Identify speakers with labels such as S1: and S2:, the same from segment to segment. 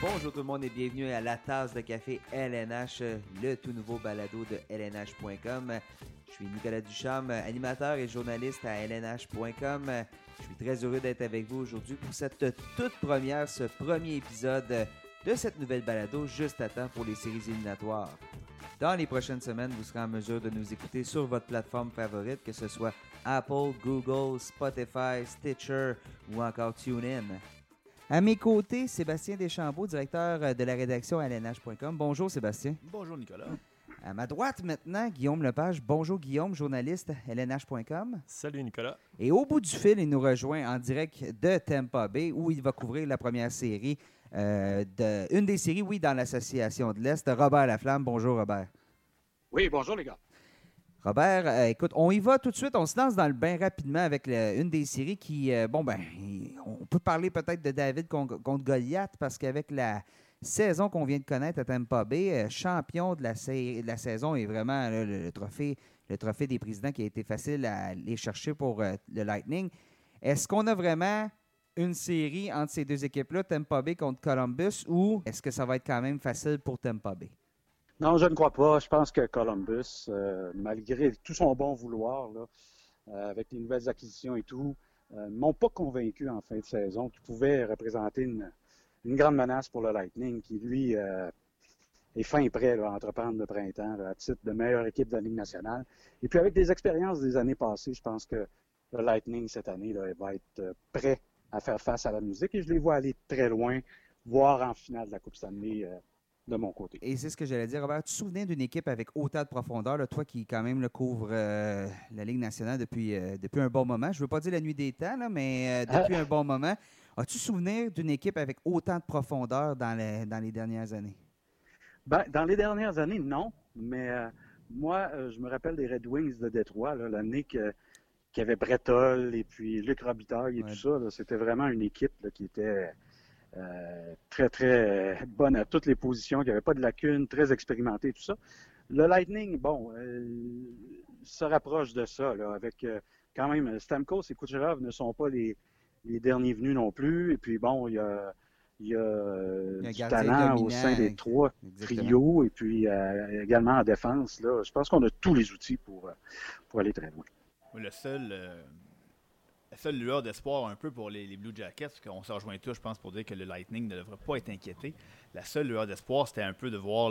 S1: Bonjour tout le monde et bienvenue à la tasse de café LNH, le tout nouveau balado de LNH.com. Je suis Nicolas Ducharme, animateur et journaliste à LNH.com. Je suis très heureux d'être avec vous aujourd'hui pour cette toute première, ce premier épisode de cette nouvelle balado juste à temps pour les séries éliminatoires. Dans les prochaines semaines, vous serez en mesure de nous écouter sur votre plateforme favorite, que ce soit Apple, Google, Spotify, Stitcher ou encore TuneIn. À mes côtés, Sébastien Deschambault, directeur de la rédaction à LNH.com. Bonjour Sébastien.
S2: Bonjour Nicolas.
S1: À ma droite maintenant, Guillaume Lepage. Bonjour Guillaume, journaliste à LNH.com.
S3: Salut Nicolas.
S1: Et au bout du fil, il nous rejoint en direct de Tampa Bay où il va couvrir la première série, euh, de, une des séries, oui, dans l'Association de l'Est. Robert Laflamme. Bonjour Robert.
S4: Oui, bonjour les gars.
S1: Robert, euh, écoute, on y va tout de suite. On se lance dans le bain rapidement avec le- une des séries qui, euh, bon, ben, peut parler peut-être de David con- contre, Goliath parce qu'avec la saison qu'on vient de connaître à Tampa Bay, euh, champion de la, saison et vraiment le, trophée, le trophée des présidents qui a été facile à aller chercher pour euh, le Lightning. Est-ce qu'on a vraiment une série entre ces deux équipes-là, Tampa Bay contre Columbus, ou est-ce que ça va être quand même facile pour Tampa Bay?
S4: Non, je ne crois pas. Je pense que Columbus, euh, malgré tout son bon vouloir, avec les nouvelles acquisitions et tout, euh, m'ont pas convaincu en fin de saison qu'ils pouvaient représenter une, grande menace pour le Lightning, qui lui euh, est fin prêt à entreprendre le printemps à titre de meilleure équipe de la Ligue nationale. Et puis avec des expériences des années passées, je pense que le Lightning cette année va être euh, prêt à faire face à la musique et je les vois aller très loin, voire en finale de la Coupe Stanley euh, de mon côté.
S1: Et c'est ce que j'allais dire, Robert. Tu te souviens d'une équipe avec autant de profondeur, là, toi qui quand même le couvre euh, la Ligue nationale depuis, euh, depuis un bon moment. Je ne veux pas dire la nuit des temps, là, mais euh, depuis un bon moment. As-tu souvenir d'une équipe avec autant de profondeur dans les, dans les dernières années?
S4: Ben, dans les dernières années, non. Mais euh, moi, euh, je me rappelle des Red Wings de Détroit, l'année que- qu'il y avait Bretol et puis Luc Robitaille et
S1: Ouais.
S4: tout ça. C'était vraiment une équipe là, qui était euh, très, très euh, bonne à toutes les positions, qui n'avait pas de lacunes, très expérimentée, tout ça. Le Lightning, bon, euh, se rapproche de ça, là, avec euh, quand même Stamkos et Kucherov ne sont pas les, les derniers venus non plus. Et puis bon, il y a, il y a,
S1: Il y a un
S4: du talent au sein des trois
S1: Exactement.
S4: trio et puis euh, également en défense. Là, je pense qu'on a tous les outils pour, pour aller très loin.
S2: Le seul, euh, seule lueur d'espoir un peu pour les, Blue Jackets, parce qu'on se rejoint tous, je pense, pour dire que le Lightning ne devrait pas être inquiété. La seule lueur d'espoir, c'était un peu de voir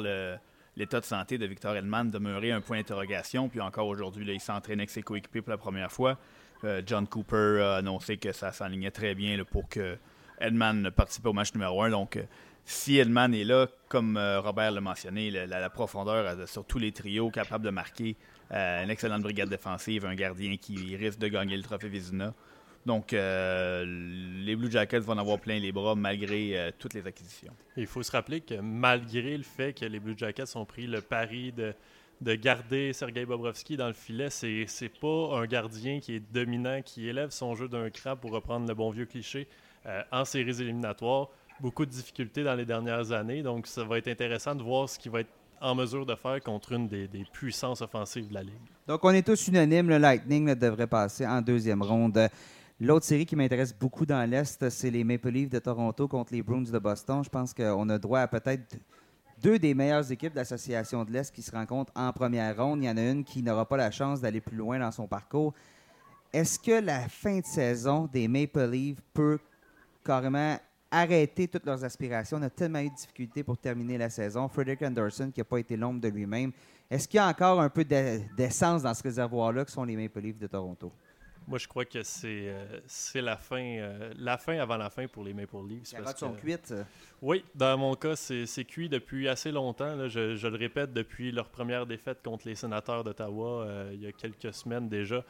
S2: l'état de santé de Victor Edman demeurer un point d'interrogation. Puis encore aujourd'hui, il s'entraîne avec ses coéquipiers pour la première fois. Euh, John Cooper a annoncé que ça s'enlignait très bien pour que Edman participe au match numéro 1. Donc, euh, si Edman est là, comme euh, Robert l'a mentionné, la, profondeur sur tous les trios, capable de marquer, une excellente brigade défensive, un gardien qui risque de gagner le trophée Vizina. Donc, euh, les Blue Jackets vont en avoir plein les bras malgré euh, toutes les acquisitions.
S3: Il faut se rappeler que malgré le fait que les Blue Jackets ont pris le pari de, de garder Sergei Bobrovski dans le filet, c'est c'est pas un gardien qui est dominant, qui élève son jeu d'un cran pour reprendre le bon vieux cliché euh, en séries éliminatoires. Beaucoup de difficultés dans les dernières années, donc ça va être intéressant de voir ce qu'il va être en mesure de faire contre une des, des puissances offensives de la Ligue.
S1: Donc, on est tous unanimes. Le Lightning là, devrait passer en deuxième ronde. L'autre série qui m'intéresse beaucoup dans l'Est, c'est les Maple Leafs de Toronto contre les Bruins de Boston. Je pense qu'on a droit à peut-être deux des meilleures équipes de l'Association de l'Est qui se rencontrent en première ronde. Il y en a une qui n'aura pas la chance d'aller plus loin dans son parcours. Est-ce que la fin de saison des Maple Leafs peut carrément arrêter toutes leurs aspirations? On a tellement eu de difficultés pour terminer la saison. Frederick Anderson qui n'a pas été l'ombre de lui-même. Est-ce qu'il y a encore un peu d'e- d'essence dans ce réservoir-là que sont les Maple Leafs de Toronto?
S3: Moi, je crois que c'est euh, c'est la fin euh, la fin avant la fin pour les Maple Leafs.
S1: Les carottes sont cuites.
S3: Oui, dans mon cas, c'est cuit depuis assez longtemps. là. Je, je le répète, depuis leur première défaite contre les sénateurs d'Ottawa, euh, il y a quelques semaines déjà.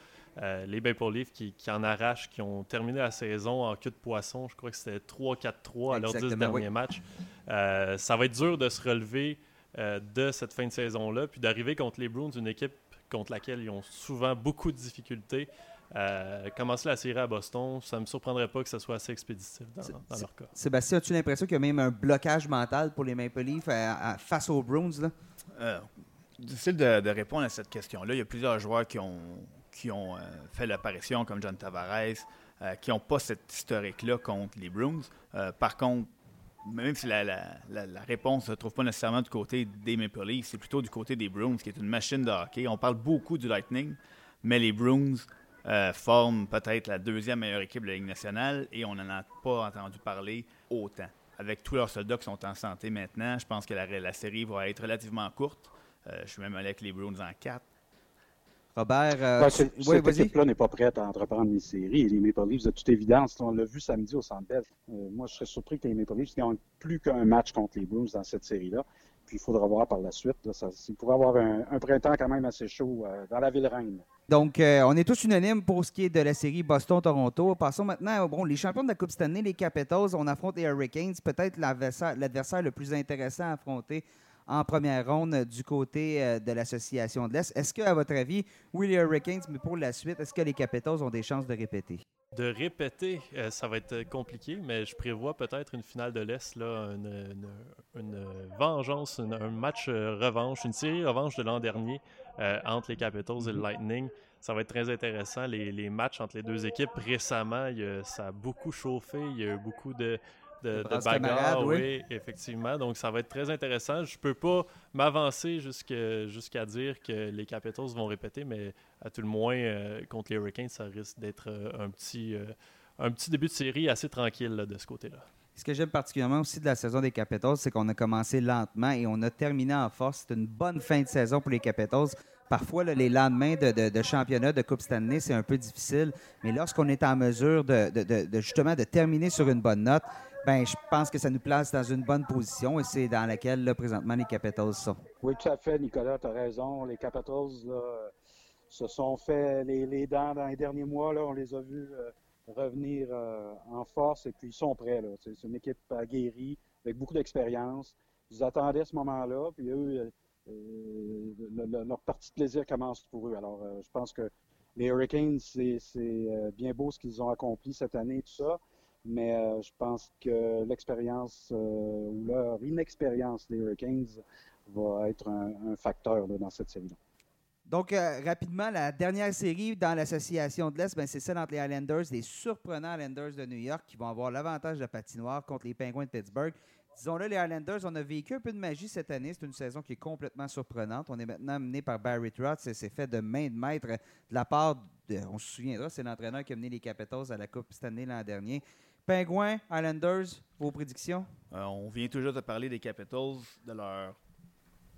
S3: Les Maple Leafs qui, qui en arrachent, qui ont terminé la saison en queue de poisson. Je crois que c'était 3-4-3 à leurs 10
S1: Exactement,
S3: derniers
S1: oui.
S3: matchs. Ça va être dur de se relever de cette fin de saison-là, puis d'arriver contre les Bruins, une équipe contre laquelle ils ont souvent beaucoup de difficultés. Euh, commencer la série à Boston, ça ne me surprendrait pas que ce soit assez expéditif dans, leur cas.
S1: Sébastien, as-tu l'impression qu'il y a même un blocage mental pour les Maple Leafs à- à- face aux Bruins? Là?
S2: Euh, difficile de, de répondre à cette question-là. Il y a plusieurs joueurs qui ont, qui ont euh, fait l'apparition, comme John Tavares, euh, qui n'ont pas cette historique-là contre les Bruins. Euh, par contre, même si la, réponse ne se trouve pas nécessairement du côté des Maple Leafs, c'est plutôt du côté des Bruins, qui est une machine de hockey. On parle beaucoup du Lightning, mais les Bruins euh, forment peut-être la deuxième meilleure équipe de la Ligue nationale et on n'en a pas entendu parler autant. Avec tous leurs soldats qui sont en santé maintenant, je pense que la, série va être relativement courte. Euh, je suis même allé avec les Bruins en 4.
S1: Robert, euh,
S4: ouais, cette équipe-là n'est pas prête à entreprendre les séries. Les Maple Leafs, de toute évidence, on l'a vu samedi au Centre Bell. Euh, moi, je serais surpris que les Maple Leafs n'aient plus qu'un match contre les Blues dans cette série-là. Puis il faudra voir par la suite. ça, il pourrait avoir un, printemps quand même assez chaud euh, dans la ville reine.
S1: Donc, on est tous unanimes pour ce qui est de la série Boston-Toronto. Passons maintenant, bon, les champions de la Coupe Stanley, les Capitals, on affronte les Hurricanes, peut-être l'adversaire le plus intéressant à affronter en première ronde du côté euh, de l'association de l'Est. Est-ce que, à votre avis, oui, les Hurricanes, mais pour la suite, est-ce que les Capitals ont des chances de répéter?
S3: De répéter, euh, ça va être compliqué, mais je prévois peut-être une finale de l'Est, là, une, vengeance, un match euh, revanche, une série revanche de l'an dernier entre les Capitals et le mhm. Lightning. Ça va être très intéressant. Les, matchs entre les deux équipes récemment, ça a beaucoup chauffé. Il y a eu beaucoup de, de, bagarre, oui. effectivement. Donc, ça va être très intéressant. Je peux pas m'avancer jusqu'à dire que les Capitals vont répéter, mais à tout le moins, euh, contre les Hurricanes, ça risque d'être euh, un, petit, euh, un petit début de série assez tranquille de ce côté-là.
S1: Ce que j'aime particulièrement aussi de la saison des Capitals, c'est qu'on a commencé lentement et on a terminé en force. C'est une bonne fin de saison pour les Capitals. Parfois, les lendemains de, championnat de Coupe Stanley, c'est un peu difficile. Mais lorsqu'on est en mesure de, justement de terminer sur une bonne note, ben, je pense que ça nous place dans une bonne position et c'est dans laquelle, là, présentement, les Capitals sont.
S4: Oui, tout à fait, Nicolas, tu as raison. Les Capitals se sont fait les, dents dans les derniers mois. Là, on les a vus euh, revenir euh, en force et puis ils sont prêts. C'est une équipe aguerrie, avec beaucoup d'expérience. Ils attendaient ce moment-là, puis eux, euh, leur partie de plaisir commence pour eux. Alors, je pense que les Hurricanes, c'est bien beau ce qu'ils ont accompli cette année, tout ça mais euh, je pense que l'expérience euh, ou leur inexpérience des Hurricanes va être un, facteur dans cette série-là.
S1: Donc, euh, rapidement, la dernière série dans l'association de l'Est, ben, c'est celle entre les Islanders, les surprenants Islanders de New York qui vont avoir l'avantage de patinoire contre les Penguins de Pittsburgh. Disons-le, les Islanders, on a vécu un peu de magie cette année. C'est une saison qui est complètement surprenante. On est maintenant mené par Barry Trotz et c'est fait de main de maître de la part, de, on se souviendra, c'est l'entraîneur qui a mené les Capitals à la Coupe Stanley l'an dernier. Penguins, Islanders, vos prédictions?
S2: Euh, on vient toujours de parler des Capitals, de leur,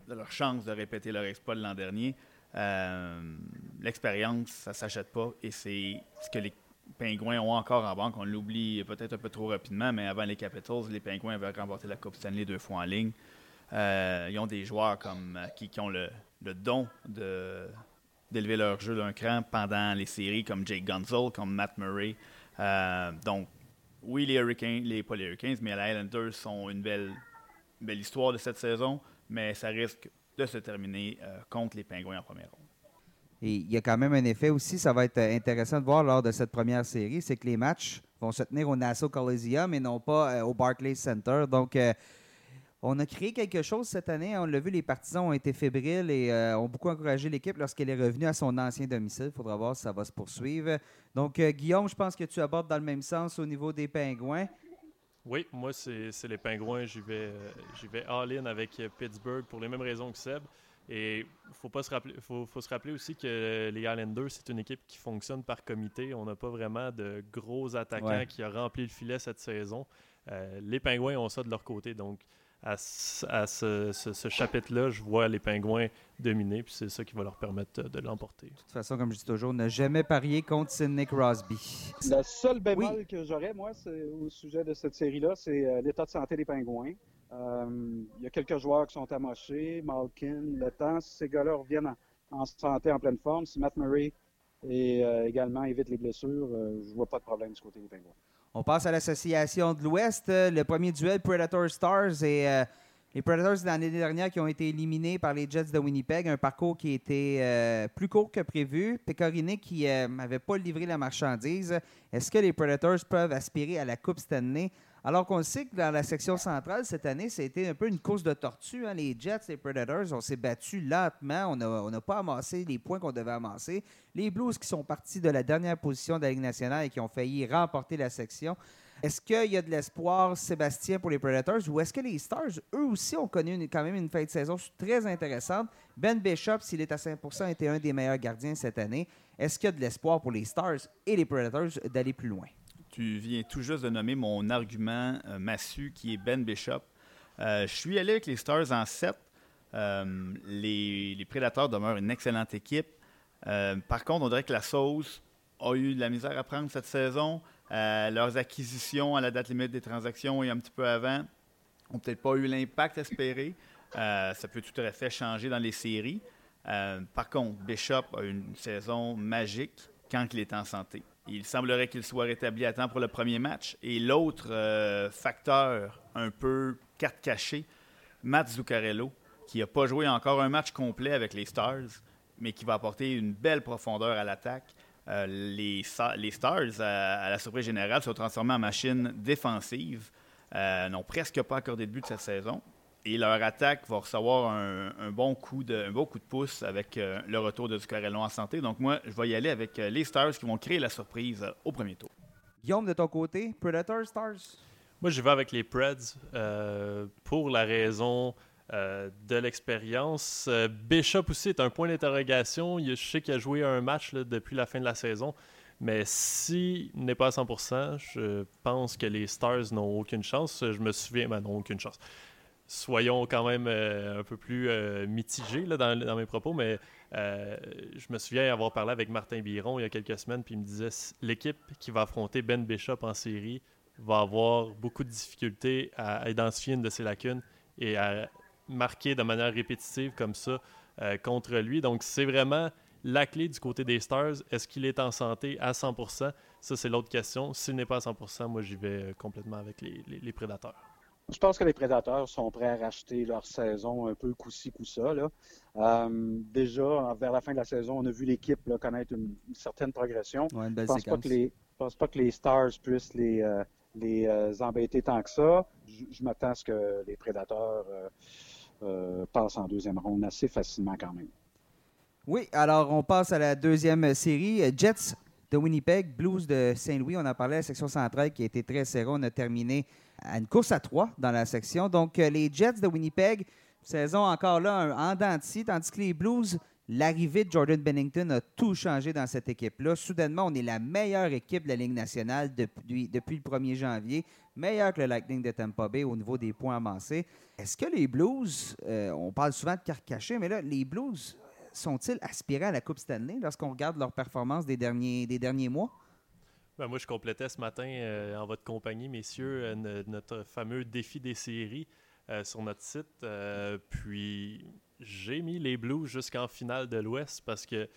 S2: de leur chance de répéter leur exploit de l'an dernier. Euh, l'expérience, ça ne s'achète pas et c'est ce que les Pingouins ont encore en banque. On l'oublie peut-être un peu trop rapidement, mais avant les Capitals, les Pingouins avaient remporté la Coupe Stanley deux fois en ligne. Euh, ils ont des joueurs comme, qui, qui ont le, le don de, d'élever leur jeu d'un cran pendant les séries, comme Jake Gunzel, comme Matt Murray. donc, oui, les Hurricanes, les, pas les Hurricanes, mais les Islanders sont une belle, belle histoire de cette saison, mais ça risque de se terminer euh, contre les Pingouins en première ronde.
S1: Et il y a quand même un effet aussi, ça va être intéressant de voir lors de cette première série, c'est que les matchs vont se tenir au Nassau Coliseum et non pas euh, au Barclays Center. Donc, euh, on a créé quelque chose cette année. On l'a vu, les partisans ont été fébriles et euh, ont beaucoup encouragé l'équipe lorsqu'elle est revenue à son ancien domicile. Il faudra voir si ça va se poursuivre. Donc, euh, Guillaume, je pense que tu abordes dans le même sens au niveau des Pingouins.
S3: Oui, moi, c'est les Pingouins. J'y vais, euh, vais all-in avec Pittsburgh pour les mêmes raisons que Seb. Et il faut, pas se rappeler, faut, faut, se rappeler aussi que les Islanders, c'est une équipe qui fonctionne par comité. On n'a pas vraiment de gros attaquants qui ont rempli le filet cette saison. les Pingouins ont ça de leur côté. Donc, à, ce, chapitre-là, je vois les Pingouins dominer, puis c'est ça qui va leur permettre de l'emporter. De
S1: toute façon, comme je dis toujours, ne jamais parier contre Sidney Crosby.
S4: Le seul bémol que j'aurais, moi, au sujet de cette série-là, c'est euh, l'état de santé des Pingouins. Euh, il y a quelques joueurs qui sont amochés, Malkin, le temps. Si ces gars-là reviennent en, santé, en pleine forme, si Matt Murray et, euh, également évite les blessures, je vois pas de problème du côté des Pingouins.
S1: On passe à l'association de l'Ouest. Le premier duel Predator Stars et euh, les Predators de l'année dernière qui ont été éliminés par les Jets de Winnipeg. Un parcours qui était euh, plus court que prévu. Pecorine qui n'avait euh, pas livré la marchandise. Est-ce que les Predators peuvent aspirer à la Coupe Stanley? Alors qu'on sait que dans la section centrale, cette année, c'était un peu une course de tortue. Hein. Les Jets, les Predators, on s'est battu lentement. On n'a pas amassé les points qu'on devait amasser. Les Blues qui sont partis de la dernière position de la Ligue nationale et qui ont failli remporter la section. Est-ce qu'il y a de l'espoir, Sébastien, pour les Predators, ou est-ce que les Stars, eux aussi, ont connu quand même une fin de saison très intéressante? Ben Bishop, s'il est à 5 a été un des meilleurs gardiens cette année. Est-ce qu'il y a de l'espoir pour les Stars et les Predators d'aller plus loin?
S2: Tu viens tout juste de nommer mon argument euh, massu qui est Ben Bishop. Euh, je suis allé avec les Stars en 7. Euh, les, les, Prédateurs demeurent une excellente équipe. par contre, on dirait que la sauce a eu de la misère à prendre cette saison. Euh, leurs acquisitions à la date limite des transactions et un petit peu avant n'ont peut-être pas eu l'impact espéré. Euh, ça peut tout à fait changer dans les séries. Euh, par contre, Bishop a une saison magique quand il est en santé. Il semblerait qu'il soit rétabli à temps pour le premier match. Et l'autre facteur, un peu carte cachée, Matt Zuccarello, qui n'a pas joué encore un match complet avec les Stars, mais qui va apporter une belle profondeur à l'attaque. Euh, les, Stars, à, la surprise générale, sont transformés en machine défensive. Euh, n'ont presque pas accordé de but cette saison. Et leur attaque va recevoir un, bon, coup de, beau coup de pouce avec euh, le retour de Zuccarello en santé. Donc moi, je vais y aller avec les Stars qui vont créer la surprise au premier tour.
S1: Guillaume, de ton côté, Predator, Stars?
S3: Moi, je vais avec les Preds pour la raison euh, de l'expérience. Euh, Bishop aussi est un point d'interrogation. Je sais qu'il a joué un match depuis la fin de la saison. Mais s'il n'est pas à 100%, je pense que les Stars n'ont aucune chance. Je me souviens, ben, n'ont aucune chance. Soyons quand même euh, un peu plus mitigés dans, mes propos, mais je me souviens avoir parlé avec Martin Biron il y a quelques semaines, puis il me disait l'équipe qui va affronter Ben Bishop en série va avoir beaucoup de difficultés à identifier une de ses lacunes et à marqué de manière répétitive comme ça euh, contre lui. Donc, c'est vraiment la clé du côté des Stars. Est-ce qu'il est en santé à 100%? Ça, c'est l'autre question. S'il n'est pas à 100%, moi, j'y vais euh, complètement avec les, Prédateurs.
S4: Je pense que les Prédateurs sont prêts à racheter leur saison un peu coup-ci, coup-ça. Euh, déjà, vers la fin de la saison, on a vu l'équipe connaître une, certaine progression.
S1: je ne
S4: pense, pas que les Stars puissent les, les embêter tant que ça. Je, m'attends à ce que les Prédateurs euh, passe en deuxième ronde assez facilement quand même.
S1: Oui, alors on passe à la deuxième série. Jets de Winnipeg, Blues de Saint-Louis. On a parlé de la section centrale qui a été très serrée. On a terminé à une course à trois dans la section. Donc, euh, les Jets de Winnipeg, saison encore là en denti, tandis que les Blues, l'arrivée de Jordan Bennington a tout changé dans cette équipe-là. Soudainement, on est la meilleure équipe de la Ligue nationale depuis, depuis le 1er janvier meilleur que le Lightning de Tampa Bay au niveau des points avancés. Est-ce que les Blues, euh, on parle souvent de cartes cachées, mais là, les Blues sont-ils aspirés à la Coupe Stanley lorsqu'on regarde leur performance des derniers, des derniers mois?
S3: Ben moi, je complétais ce matin euh, en votre compagnie, messieurs, euh, notre fameux défi des séries sur notre site. puis j'ai mis les Blues jusqu'en finale de l'Ouest parce que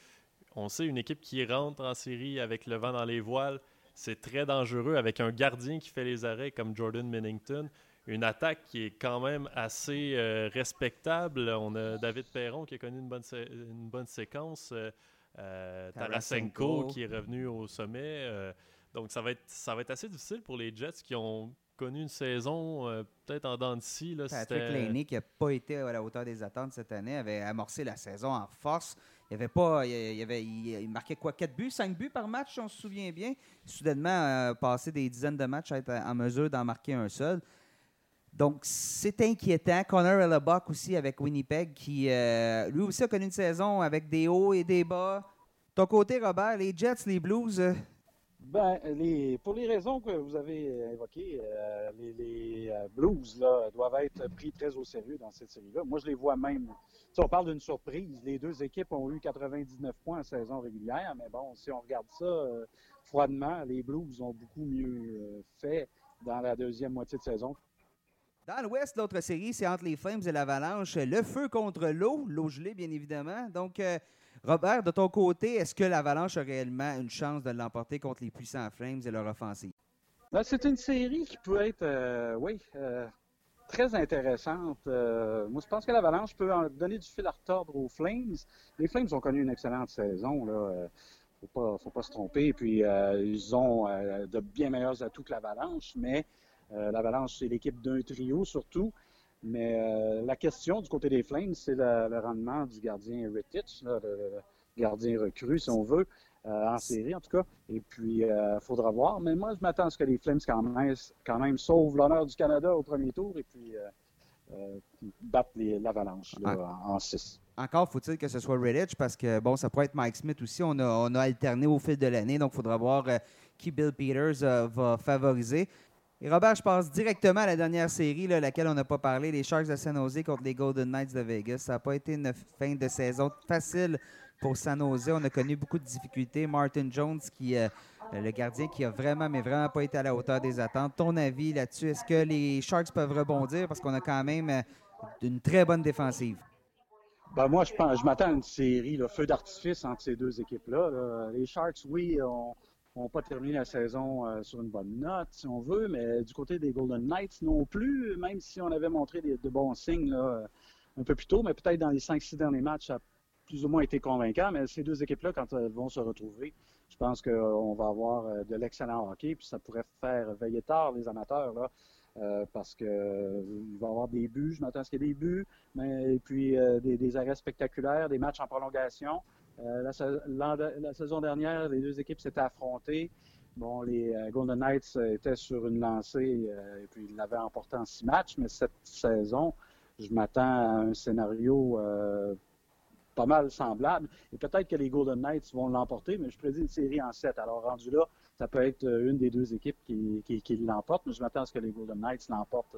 S3: on sait une équipe qui rentre en série avec le vent dans les voiles, c'est très dangereux avec un gardien qui fait les arrêts comme Jordan Minnington. Une attaque qui est quand même assez euh, respectable. On a David Perron qui a connu une bonne, une bonne séquence. Euh, euh, Tarasenko qui est revenu au sommet. donc ça va, être, ça va être assez difficile pour les Jets qui ont connu une saison peut-être en dents de scie.
S1: Patrick Laney, qui n'a pas été à la hauteur des attentes cette année, avait amorcé la saison en force. Il avait pas. Il, avait, il, marquait quoi 4 buts, 5 buts par match, on se souvient bien. Soudainement, euh, passé des dizaines de matchs à être en mesure d'en marquer un seul. Donc, c'est inquiétant. Connor Hellebuck aussi avec Winnipeg, qui euh, lui aussi a connu une saison avec des hauts et des bas. Ton côté, Robert, les Jets, les Blues, euh,
S4: ben, les, pour les raisons que vous avez évoquées, euh, les, euh, Blues là, doivent être pris très au sérieux dans cette série-là. Moi, je les vois même. on parle d'une surprise. Les deux équipes ont eu 99 points en saison régulière, mais bon, si on regarde ça euh, froidement, les Blues ont beaucoup mieux fait dans la deuxième moitié de saison.
S1: Dans l'Ouest, l'autre série, c'est entre les Flames et l'Avalanche. Le feu contre l'eau, l'eau gelée, bien évidemment. Donc, Robert, de ton côté, est-ce que l'Avalanche a réellement une chance de l'emporter contre les puissants Flames et leur offensive?
S4: Ben, c'est une série qui peut être, euh, oui, euh, très intéressante. Euh, moi, je pense que l'Avalanche peut donner du fil à retordre aux Flames. Les Flames ont connu une excellente saison. Là. Faut pas, faut pas se tromper. Puis ils ont de bien meilleurs atouts que l'Avalanche, mais l'Avalanche, c'est l'équipe d'un trio surtout. Mais euh, la question du côté des Flames, c'est le, rendement du gardien Rittich, le, gardien recru, si on veut. en série, en tout cas. Et puis, il faudra voir. Mais moi, je m'attends à ce que les Flames, quand même, quand même sauvent l'honneur du Canada au premier tour et puis battent l'Avalanche en 6
S1: encore faut-il que ce soit Redditch parce que bon, ça pourrait être Mike Smith aussi. On a, on a alterné au fil de l'année, donc il faudra voir qui Bill Peters va favoriser. Et Robert, je passe directement à la dernière série, laquelle on n'a pas parlé, les Sharks de San Jose contre les Golden Knights de Vegas. Ça n'a pas été une fin de saison facile pour San Jose. On a connu beaucoup de difficultés. Martin Jones, qui, euh, le gardien qui a vraiment, mais vraiment pas été à la hauteur des attentes. Ton avis là-dessus, est-ce que les Sharks peuvent rebondir? Parce qu'on a quand même euh, une très bonne défensive?
S4: Ben moi, je, pense, je m'attends à une série, le feu d'artifice entre ces deux équipes-là. Là. Les Sharks, oui, ont n'ont pas terminé la saison euh, sur une bonne note, si on veut, mais du côté des Golden Knights non plus, même si on avait montré de bons signes euh, un peu plus tôt, mais peut-être dans les 5-6 derniers matchs, ça a plus ou moins été convaincant. Mais ces deux équipes-là, quand elles vont se retrouver, je pense qu'on va avoir euh, de l'excellent hockey, puis ça pourrait faire veiller tard les amateurs. Parce qu'il va y avoir des buts, je m'attends à ce qu'il y ait des buts, mais, et puis des, arrêts spectaculaires, des matchs en prolongation. Euh, la, saison dernière, les deux équipes s'étaient affrontées. Bon, les euh, Golden Knights euh, étaient sur une lancée et puis ils l'avaient emporté en six matchs, mais cette saison, je m'attends à un scénario pas mal semblable. Et peut-être que les Golden Knights vont l'emporter, mais je prédis une série en sept. Alors, rendu là, ça peut être une des deux équipes qui, qui, l'emporte, mais je m'attends à ce que les Golden Knights l'emportent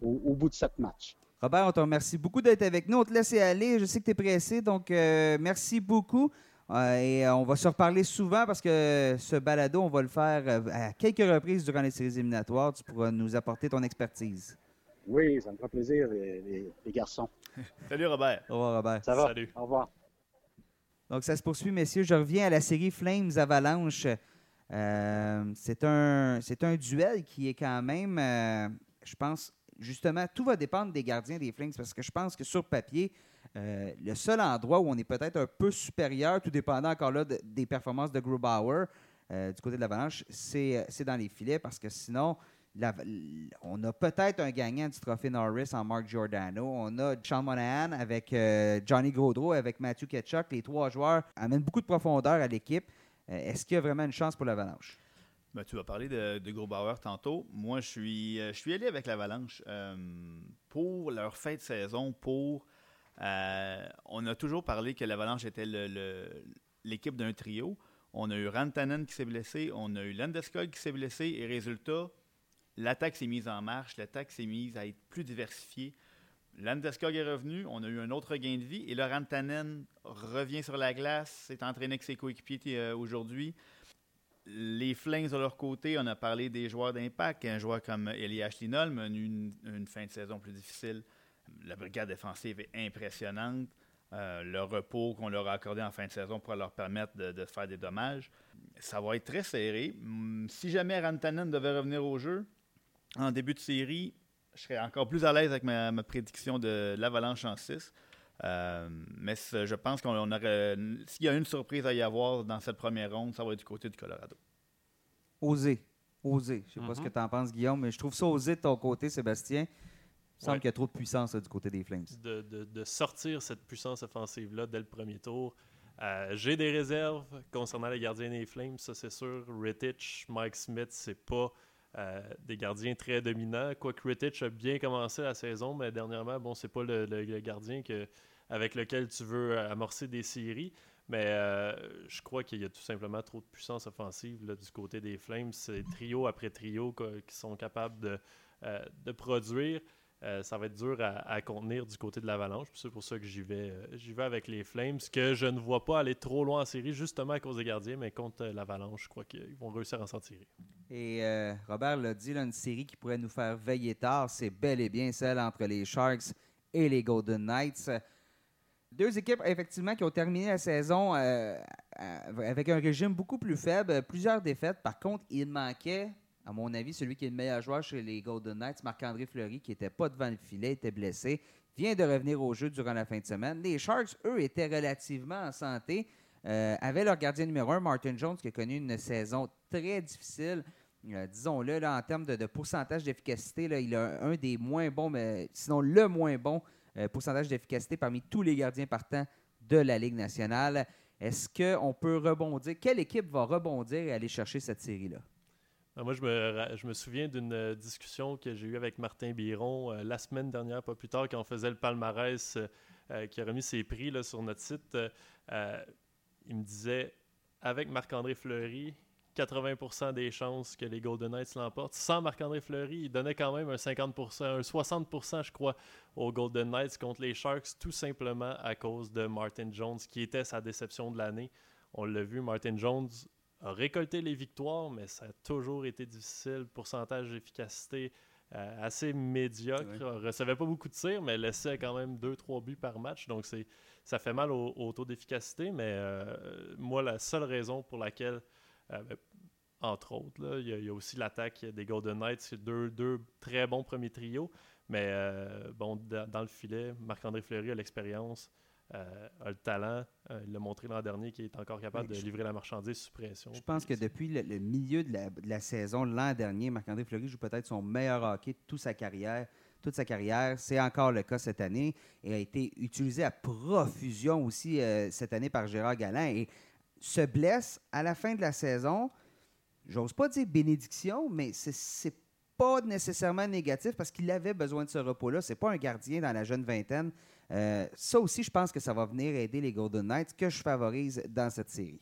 S4: au, bout de sept matchs.
S1: Robert, on te remercie beaucoup d'être avec nous. On te laisse aller. Je sais que tu es pressé, donc euh, merci beaucoup. Euh, et euh, on va se reparler souvent parce que ce balado, on va le faire à quelques reprises durant les séries éliminatoires. Tu pourras nous apporter ton expertise.
S4: Oui, ça me fera plaisir, les, garçons.
S2: Salut Robert.
S1: Au revoir Robert.
S4: Ça va?
S3: Salut.
S4: Au revoir.
S1: Donc ça se poursuit, messieurs. Je reviens à la série Flames Avalanche. c'est un, un duel qui est quand même, je pense, justement, tout va dépendre des gardiens des Flames parce que je pense que sur papier, euh, le seul endroit où on est peut-être un peu supérieur, tout dépendant encore là des performances de Grubauer euh, du côté de l'Avalanche, c'est dans les filets parce que sinon, on a peut-être un gagnant du trophée Norris en Mark Giordano. On a Sean Monahan avec euh, Johnny Gaudreau, avec Matthew Ketchuk. Les trois joueurs amènent beaucoup de profondeur à l'équipe. Est-ce qu'il y a vraiment une chance pour l'Avalanche?
S2: Ben, tu vas parler de, de Grobauer tantôt. Moi, je suis, euh, je suis allé avec l'Avalanche euh, pour leur fin de saison. Pour, euh, on a toujours parlé que l'Avalanche était l'équipe d'un trio. On a eu Rantanen qui s'est blessé, on a eu Landeskog qui s'est blessé, et résultat, l'attaque s'est mise en marche, l'attaque s'est mise à être plus diversifiée. Landeskog est revenu, on a eu un autre gain de vie, et là, Rantanen revient sur la glace, s'est entraîné avec ses coéquipiers aujourd'hui les Flames de leur côté, on a parlé des joueurs d'impact. Un joueur comme Elias Lindholm a eu une, fin de saison plus difficile. La brigade défensive est impressionnante. Euh, le repos qu'on leur a accordé en fin de saison pour leur permettre de, faire des dommages. Ça va être très serré. Hum, si jamais Rantanen devait revenir au jeu en début de série, je serais encore plus à l'aise avec ma, prédiction de l'avalanche en 6. Euh, mais je pense qu'on aurait. S'il y a une surprise à y avoir dans cette première ronde, ça va être du côté du Colorado.
S1: Oser. Oser. Je ne sais pas ce que mhm. tu en penses, Guillaume, mais je trouve ça osé de ton côté, Sébastien. Il semble qu'il y a trop de puissance du côté des Flames.
S3: De, sortir cette puissance offensive-là dès le premier tour. Euh, j'ai des réserves concernant les gardiens des Flames, ça c'est sûr. Rittich, Mike Smith, c'est pas euh, des gardiens très dominants. Quoique Rittich a bien commencé la saison, mais dernièrement, bon, c'est pas le, le, gardien que avec lequel tu veux euh, amorcer des séries. Mais euh, je crois qu'il y a tout simplement trop de puissance offensive du côté des Flames. C'est trio après trio qui sont capables de, euh, de produire. ça va être dur à, contenir du côté de l'Avalanche. C'est pour ça que j'y vais, j'y vais avec les Flames, que je ne vois pas aller trop loin en série, justement à cause des gardiens, mais contre l'Avalanche, je crois qu'ils vont réussir à s'en tirer.
S1: Et Robert l'a dit, une série qui pourrait nous faire veiller tard, c'est bel et bien celle entre les Sharks et les Golden Knights. Deux équipes, effectivement, qui ont terminé la saison euh, euh, avec un régime beaucoup plus faible, plusieurs défaites. Par contre, il manquait, à mon avis, celui qui est le meilleur joueur chez les Golden Knights, Marc-André Fleury, qui n'était pas devant le filet, était blessé, vient de revenir au jeu durant la fin de semaine. Les Sharks, eux, étaient relativement en santé. Euh, avaient leur gardien numéro un, Martin Jones, qui a connu une saison très difficile. Disons-le, en termes de, de pourcentage d'efficacité, il a un des moins bons, mais sinon le moins bon euh, pourcentage d'efficacité parmi tous les gardiens partants de la Ligue nationale. Est-ce qu'on peut rebondir? Quelle équipe va rebondir et aller chercher cette série-là?
S3: Ah, moi, je me, souviens d'une euh, discussion que j'ai eue avec Martin Biron euh, la semaine dernière, pas plus tard, quand on faisait le palmarès qui a remis ses prix sur notre site. il me disait, avec Marc-André Fleury, 80% des chances que les Golden Knights l'emportent. Sans Marc-André Fleury, il donnait quand même un 50%, un 60%, je crois, aux Golden Knights contre les Sharks, tout simplement à cause de Martin Jones, qui était sa déception de l'année. On l'a vu, Martin Jones a récolté les victoires, mais ça a toujours été difficile. Pourcentage d'efficacité euh, assez médiocre. ne recevait pas beaucoup de tirs, mais laissait quand même 2-3 buts par match. Donc c'est ça fait mal au, taux d'efficacité. Mais euh, moi, la seule raison pour laquelle, entre autres, il y, a aussi l'attaque des Golden Knights. C'est deux, deux, très bons premiers trios. Mais bon, dans le filet, Marc-André Fleury a l'expérience. Euh, a le talent. Euh, il l'a montré l'an dernier qu'il est encore capable de livrer la marchandise sous pression.
S1: Je pense que depuis le, milieu de la, saison, l'an dernier, Marc-André Fleury joue peut-être son meilleur hockey de toute sa carrière. Toute sa carrière, c'est encore le cas cette année et a été utilisé à profusion aussi euh, cette année par Gérard Galin et se blesse à la fin de la saison. J'ose pas dire bénédiction, mais c'est pas nécessairement négatif parce qu'il avait besoin de ce repos-là. C'est pas un gardien dans la jeune vingtaine. Euh, ça aussi, je pense que ça va venir aider les Golden Knights que je favorise dans cette série.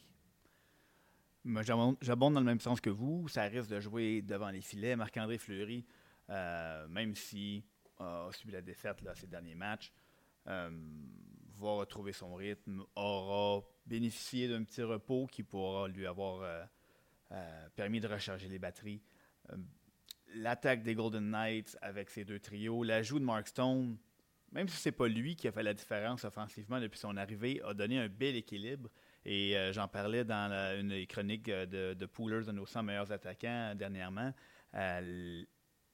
S2: J'abonde dans le même sens que vous. Ça risque de jouer devant les filets. Marc-André Fleury, euh, même s'il a subi la défaite là, ces derniers matchs, euh, va retrouver son rythme, aura bénéficié d'un petit repos qui pourra lui avoir permis de recharger les batteries. L'attaque des Golden Knights avec ces deux trios, l'ajout de Mark Stone, même si c'est pas lui qui a fait la différence offensivement depuis son arrivée, a donné un bel équilibre. Et euh, j'en parlais dans une chronique euh, de, de, Poolers de nos 100 meilleurs attaquants dernièrement. Euh,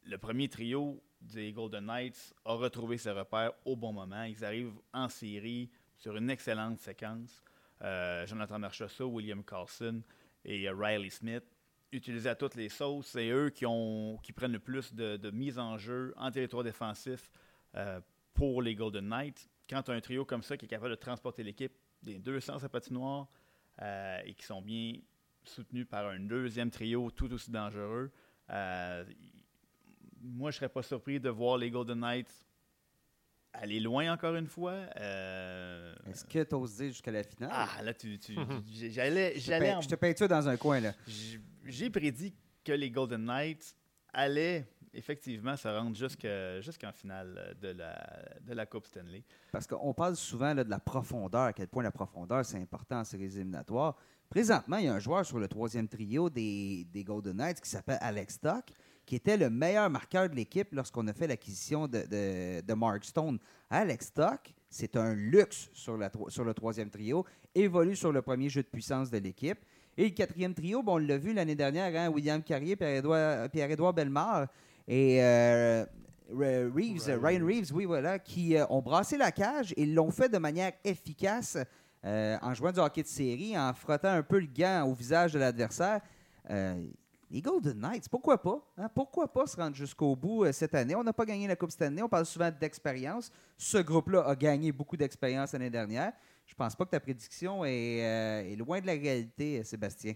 S2: le premier trio des Golden Knights a retrouvé ses repères au bon moment. Ils arrivent en série sur une excellente séquence. Jonathan Marchessault, William Carlson et Riley Smith utilisés à toutes les sauces. C'est eux qui, prennent le plus de, mise en jeu en territoire défensif pour les Golden Knights, quand un trio comme ça qui est capable de transporter l'équipe des deux sens à patinoire euh, et qui sont bien soutenus par un deuxième trio tout aussi dangereux, euh, moi, je serais pas surpris de voir les Golden Knights aller loin encore une fois.
S1: Euh, Est-ce que tu oses dire jusqu'à la finale?
S2: Ah, là, tu, j'allais,
S1: je te ça dans un coin, là.
S2: J'ai prédit que les Golden Knights allaient effectivement se rendre jusqu'en finale de la, de la Coupe Stanley.
S1: Parce qu'on parle souvent de la profondeur, à quel point la profondeur, c'est important en séries éliminatoires. Présentement, il y a un joueur sur le troisième trio des, des Golden Knights qui s'appelle Alex Stock, qui était le meilleur marqueur de l'équipe lorsqu'on a fait l'acquisition de, de, de, Mark Stone. Alex Stock, c'est un luxe sur, la, sur le troisième trio, évolue sur le premier jeu de puissance de l'équipe. Et le quatrième trio, bon, on l'a vu l'année dernière, hein, William Carrier, Pierre-Édouard Pierre Bellemare, et euh, Reeves, Ryan Reeves, oui, voilà, qui euh, ont brassé la cage et l'ont fait de manière efficace euh, en jouant du hockey de série, en frottant un peu le gant au visage de l'adversaire. Les Golden Knights, pourquoi pas? Hein? Pourquoi pas se rendre jusqu'au bout cette année? On n'a pas gagné la Coupe cette année, on parle souvent d'expérience. Ce groupe-là a gagné beaucoup d'expérience l'année dernière. Je pense pas que ta prédiction est, loin de la réalité, Sébastien.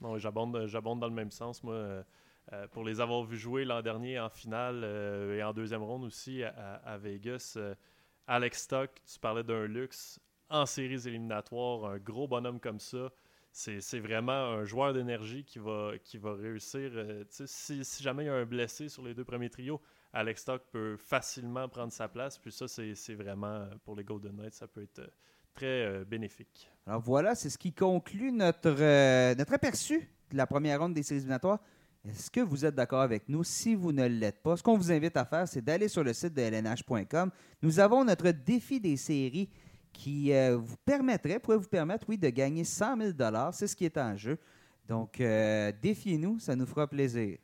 S3: Bon, j'abonde dans le même sens. Moi, euh, pour les avoir vus jouer l'an dernier en finale euh, et en deuxième ronde aussi à, Vegas, euh, Alex Stock, tu parlais d'un luxe en séries éliminatoires, un gros bonhomme comme ça. C'est vraiment un joueur d'énergie qui va, réussir. Si, si, jamais il y a un blessé sur les deux premiers trios, Alex Stock peut facilement prendre sa place. Puis ça, c'est vraiment, pour les Golden Knights, ça peut être très bénéfique.
S1: Alors voilà, c'est ce qui conclut notre, notre aperçu de la première ronde des séries éliminatoires. Est-ce que vous êtes d'accord avec nous? Si vous ne l'êtes pas, ce qu'on vous invite à faire, c'est d'aller sur le site de lnh.com. Nous avons notre défi des séries qui euh, vous permettrait, pourrait vous permettre, oui, de gagner 100 000 C'est ce qui est en jeu. Donc, euh, défiez-nous, ça nous fera plaisir.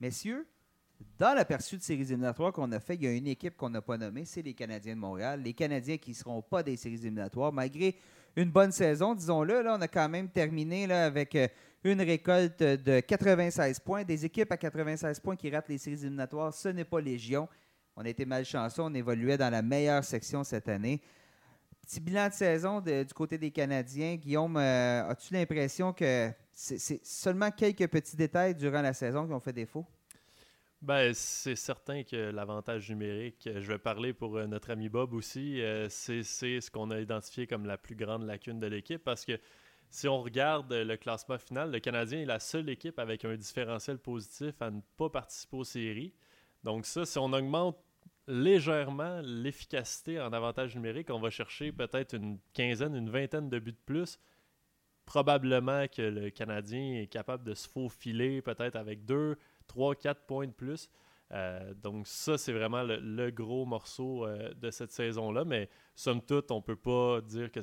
S1: Messieurs, dans l'aperçu de séries éliminatoires qu'on a fait, il y a une équipe qu'on n'a pas nommée, c'est les Canadiens de Montréal. Les Canadiens qui ne seront pas des séries éliminatoires, malgré une bonne saison, disons-le. Là, on a quand même terminé là, avec euh, une récolte de 96 points. Des équipes à 96 points qui ratent les séries éliminatoires, ce n'est pas légion. On a été malchanceux, on évoluait dans la meilleure section cette année. Petit bilan de saison du côté des Canadiens. Guillaume, euh, as-tu l'impression que c'est seulement quelques petits détails durant la saison qui ont fait défaut?
S3: Ben, c'est certain que l'avantage numérique, je vais parler pour euh, notre ami Bob aussi, euh, c'est ce qu'on a identifié comme la plus grande lacune de l'équipe parce que si on regarde le classement final, le Canadien est la seule équipe avec un différentiel positif à ne pas participer aux séries. Donc ça, si on augmente légèrement l'efficacité en avantage numérique, on va chercher peut-être une quinzaine, une vingtaine de buts de plus. Probablement que le Canadien est capable de se faufiler peut-être avec deux, trois, quatre points de plus. Euh, donc ça, c'est vraiment le, gros morceau euh, de cette saison-là. Mais somme toute, on ne peut pas dire que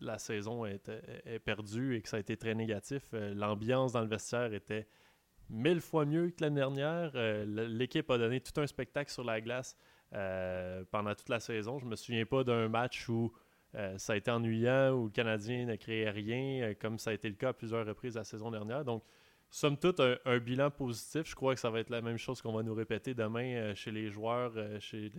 S3: la saison est, perdue et que ça a été très négatif. Euh, l'ambiance dans le vestiaire était mille fois mieux que l'année dernière. Euh, l'équipe a donné tout un spectacle sur la glace euh, pendant toute la saison. Je me souviens pas d'un match où ça a été ennuyant, où le Canadien ne créait rien, comme ça a été le cas à plusieurs reprises la saison dernière. Donc, somme toute, un, bilan positif. Je crois que ça va être la même chose qu'on va nous répéter demain chez les joueurs, chez,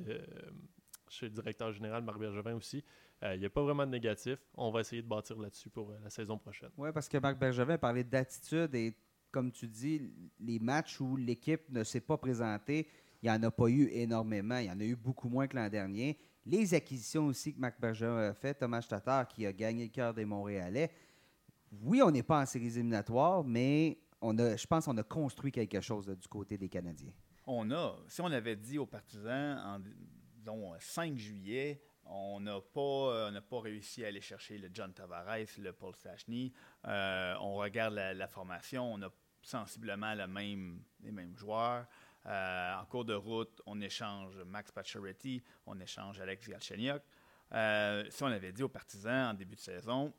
S3: le directeur général Marc Bergevin aussi. Il euh, n'y a pas vraiment de négatif. On va essayer de bâtir là-dessus pour euh, la saison prochaine.
S1: Oui, parce que Marc Bergevin parlait d'attitude et, comme tu dis, les matchs où l'équipe ne s'est pas présentée, il n'y en a pas eu énormément. Il y en a eu beaucoup moins que l'an dernier. Les acquisitions aussi que Marc Bergevin a fait, Thomas Tatar qui a gagné le cœur des Montréalais. Oui, on n'est pas en séries éliminatoires, mais on a, je pense qu'on a construit quelque chose du côté des Canadiens.
S2: On a. Si on avait dit aux partisans en disons, 5 juillet, on n'a pas, euh, pas réussi à aller chercher le John Tavares, le Paul Stachny. Euh, on regarde la, formation, on a sensiblement le même, les mêmes joueurs. Euh, en cours de route, on échange Max Pacioretty, on échange Alex Galchenyuk. si on avait dit aux partisans en début de saison,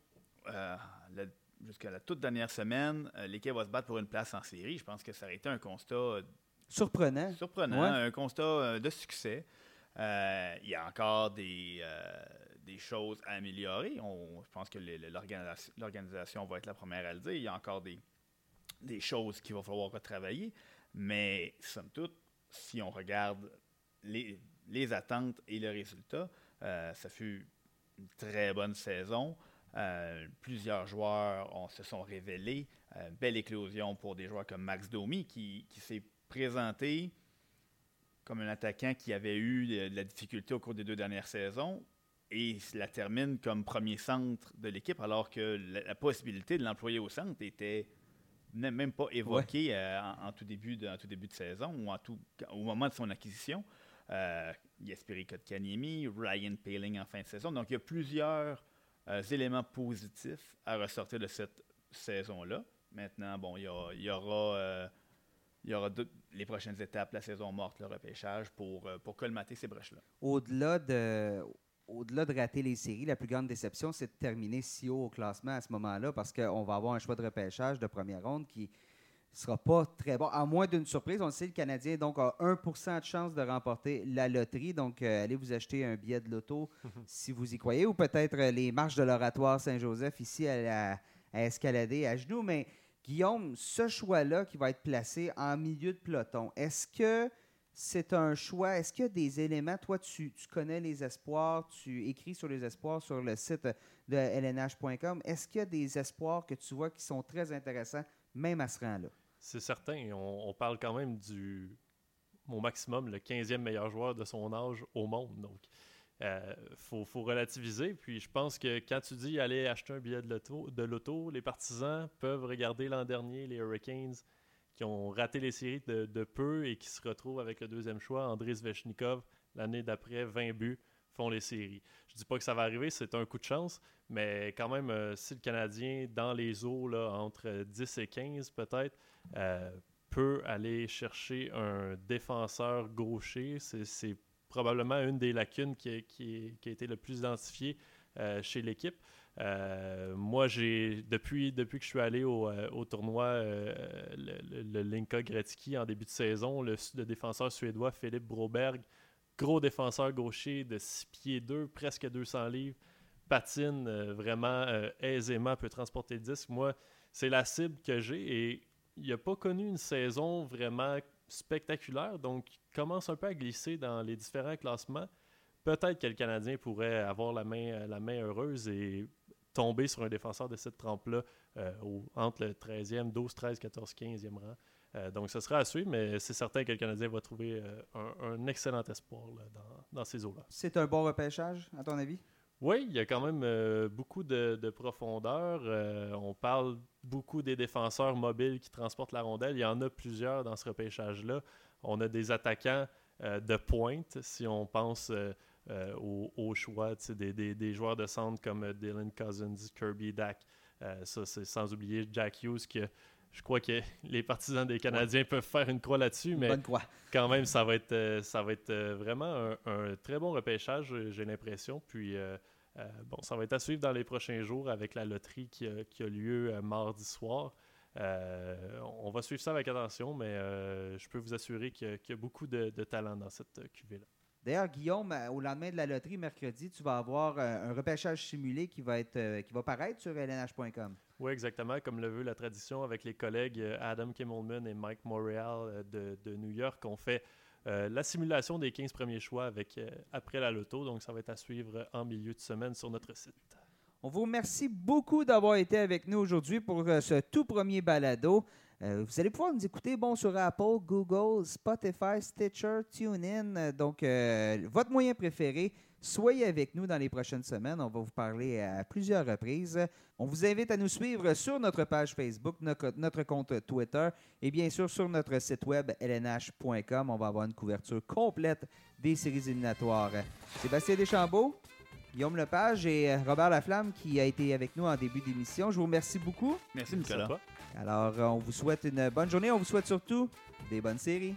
S2: jusqu'à la toute dernière semaine, l'équipe va se battre pour une place en série, je pense que ça aurait été un constat
S1: surprenant.
S2: Surprenant, un constat de succès. Euh, il y a encore des, euh, des choses à améliorer. Je pense que l'organisation va être la première à le dire. Il y a encore des, des choses qu'il va falloir retravailler. Mais, somme toute, si on regarde les, les attentes et le résultat, euh, ça fut une très bonne saison. plusieurs joueurs se sont révélés. belle éclosion pour des joueurs comme Max Domi qui, qui s'est présenté comme un attaquant qui avait eu de, la difficulté au cours des deux dernières saisons et la termine comme premier centre de l'équipe, alors que la, possibilité de l'employer au centre était même pas évoquée euh, en, tout début de, tout début de saison ou en tout, au moment de son acquisition. Euh, Jesperi Kotkaniemi, Ryan Paling en fin de saison. Donc, il y a plusieurs euh, éléments positifs à ressortir de cette saison-là. Maintenant, bon, il y, aura euh, il y aura les prochaines étapes, la saison morte, le repêchage, pour, euh, pour colmater ces brèches-là.
S1: Au-delà de, au-delà de rater les séries, la plus grande déception, c'est de terminer si haut au classement à ce moment-là, parce qu'on va avoir un choix de repêchage de première ronde qui ne sera pas très bon, à moins d'une surprise. On le sait, le Canadien donc, a 1% de chance de remporter la loterie. Donc, euh, allez vous acheter un billet de loto si vous y croyez, ou peut-être euh, les marches de l'oratoire Saint-Joseph ici à, à escalader à genoux. Mais Guillaume, ce choix-là qui va être placé en milieu de peloton, est-ce que c'est un choix? Est-ce qu'il y a des éléments? Toi, tu, connais les espoirs, tu écris sur les espoirs sur le site de lnh.com. Est-ce qu'il y a des espoirs que tu vois qui sont très intéressants, même à ce rang-là?
S3: C'est certain. On, parle quand même du, au maximum, le 15e meilleur joueur de son âge au monde. Donc, euh, faut, relativiser. Puis je pense que quand tu dis aller acheter un billet de loto les partisans peuvent regarder l'an dernier les Hurricanes qui ont raté les séries de, peu et qui se retrouvent avec le deuxième choix, André Svechnikov, l'année d'après, 20 buts, font les séries. Je dis pas que ça va arriver, c'est un coup de chance, mais quand même, euh, si le Canadien, dans les eaux, là, entre 10 et 15 peut-être, euh, peut aller chercher un défenseur gaucher, c'est probablement une des lacunes qui, a été le plus identifiée euh, chez l'équipe. Euh, moi, j'ai depuis, que je suis allé au, euh, tournoi, le, Linka Gretzky en début de saison, le, défenseur suédois Philippe Broberg, gros défenseur gaucher de 6 pieds 2, presque 200 livres, patine vraiment aisément, peut transporter le disque. Moi, c'est la cible que j'ai et il n'a pas connu une saison vraiment spectaculaire, donc commence un peu à glisser dans les différents classements. peut-être que le Canadien pourrait avoir la main, main heureuse et tomber sur un défenseur de cette trempe-là entre le 13e, 12, 13, 14, 15e rang. Euh, donc, ce sera à suivre, mais c'est certain que le Canadien va trouver euh, un, excellent espoir dans, ces eaux-là.
S1: C'est un bon repêchage, à ton avis?
S3: Oui, il y a quand même euh, beaucoup de, profondeur. on parle beaucoup des défenseurs mobiles qui transportent la rondelle. Il y en a plusieurs dans ce repêchage-là. On a des attaquants de pointe, si on pense au, choix des, des, joueurs de centre comme Dylan Cousins, Kirby Dack. ça, c'est sans oublier Jack Hughes qui a je crois que les partisans des Canadiens peuvent faire une croix là-dessus, mais quand même, ça va être, euh, ça va être euh, vraiment un, très bon repêchage, j'ai l'impression. Puis, euh, bon, ça va être à suivre dans les prochains jours avec la loterie qui a, lieu mardi soir. on va suivre ça avec attention, mais je peux vous assurer qu'il y, a beaucoup de, de talent dans cette cuvée-là.
S1: D'ailleurs, Guillaume, euh, au lendemain de la loterie, mercredi, tu vas avoir euh, un repêchage simulé qui va, être, euh, qui va paraître sur lnh.com.
S3: Oui, exactement, comme le veut la tradition avec les collègues Adam Kimmelman et Mike Montreal de, New York. On fait la simulation des 15 premiers choix avec, après la loto, donc ça va être à suivre en milieu de semaine sur notre site.
S1: On vous remercie beaucoup d'avoir été avec nous aujourd'hui pour ce tout premier balado. Euh, vous allez pouvoir nous écouter bon, sur Apple, Google, Spotify, Stitcher, TuneIn. Donc, euh, votre moyen préféré. Soyez avec nous dans les prochaines semaines. On va vous parler à plusieurs reprises. On vous invite à nous suivre sur notre page Facebook, notre, compte Twitter et bien sûr sur notre site web lnh.com. On va avoir une couverture complète des séries éliminatoires. Sébastien Deschambault, Guillaume Lepage et Robert Laflamme qui a été avec nous en début d'émission. Je vous remercie beaucoup.
S2: Merci Nicolas.
S1: Alors, euh, on vous souhaite une bonne journée. On vous souhaite surtout des bonnes séries.